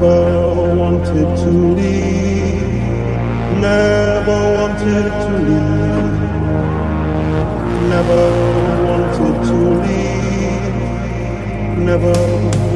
never wanted to leave, never wanted to leave, never wanted to leave, never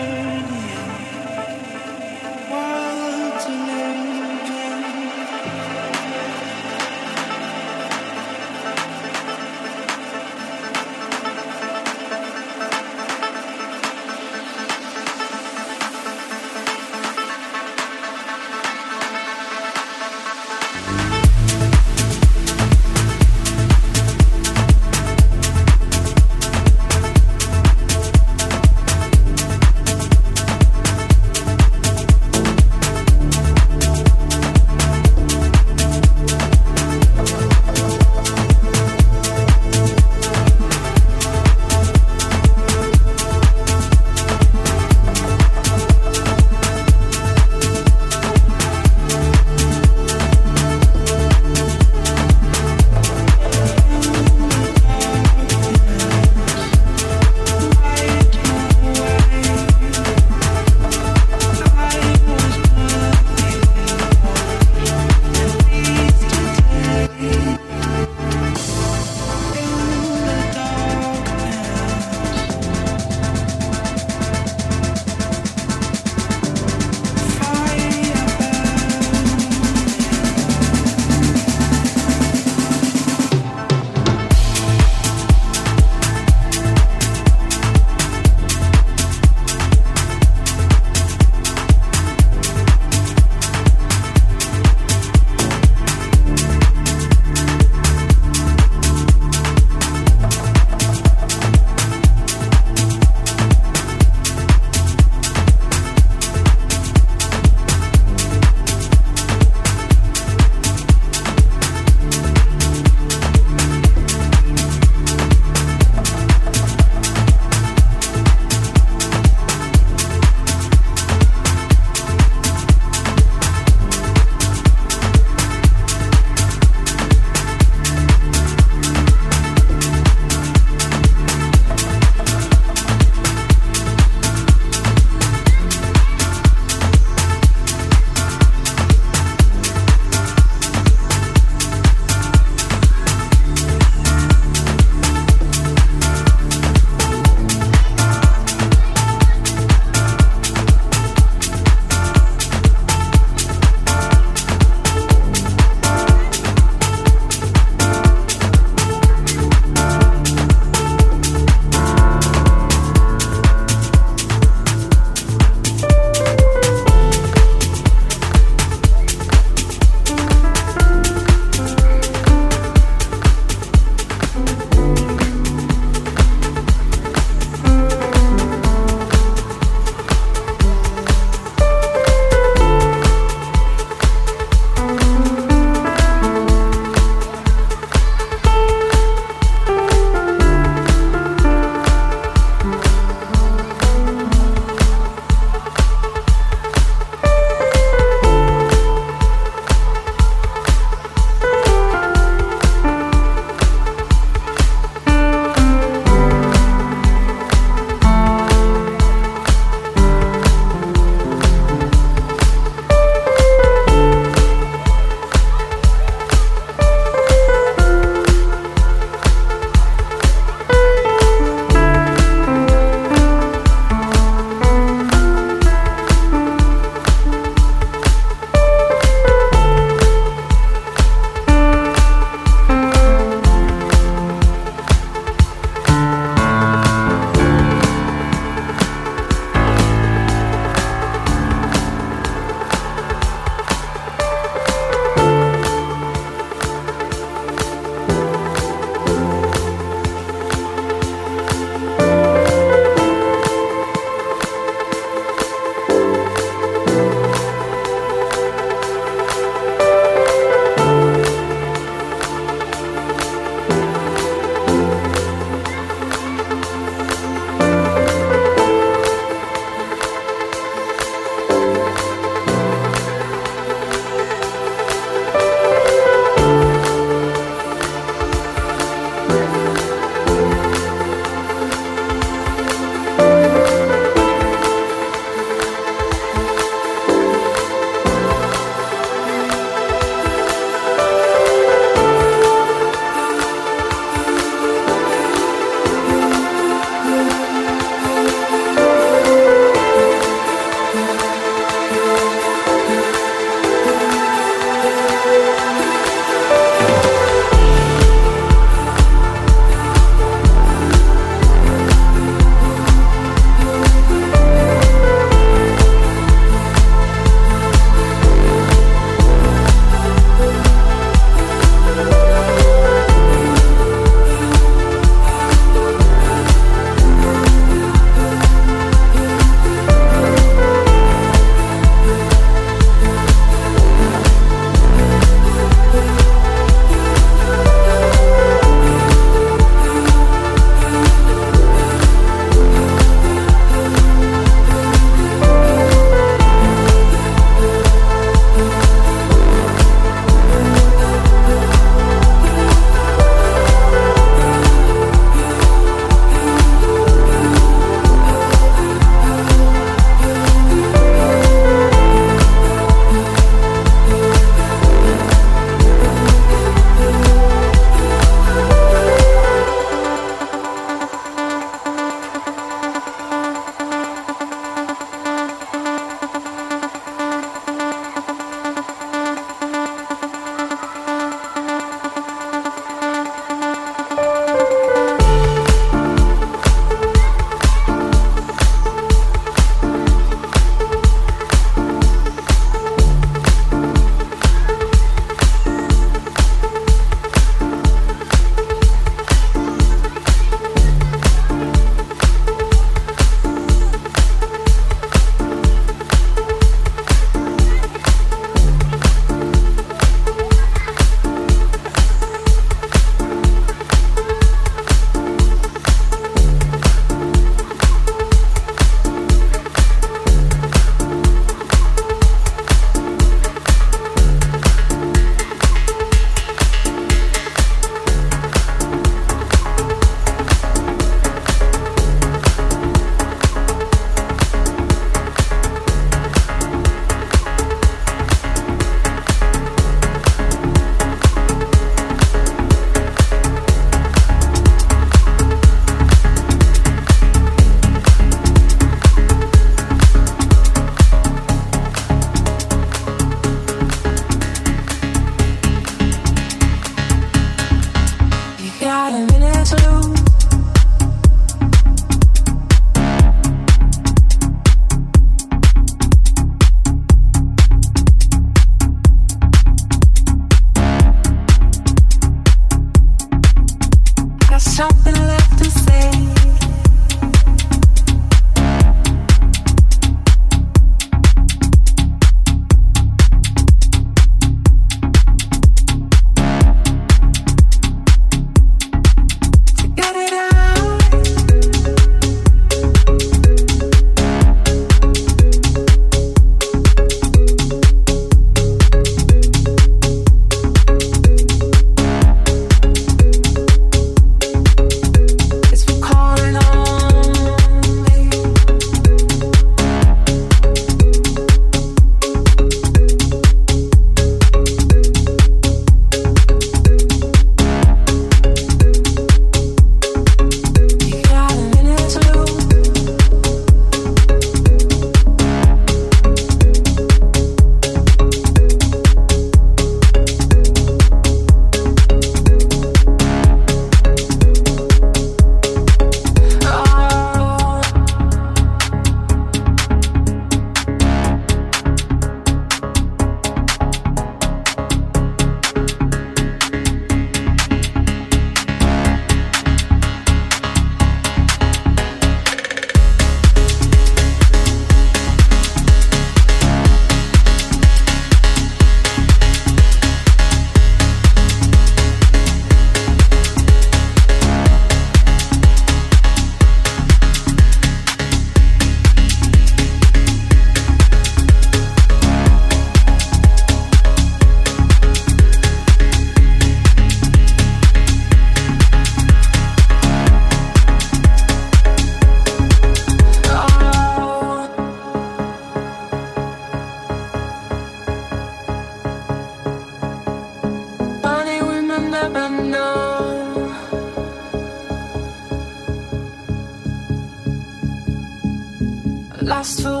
past for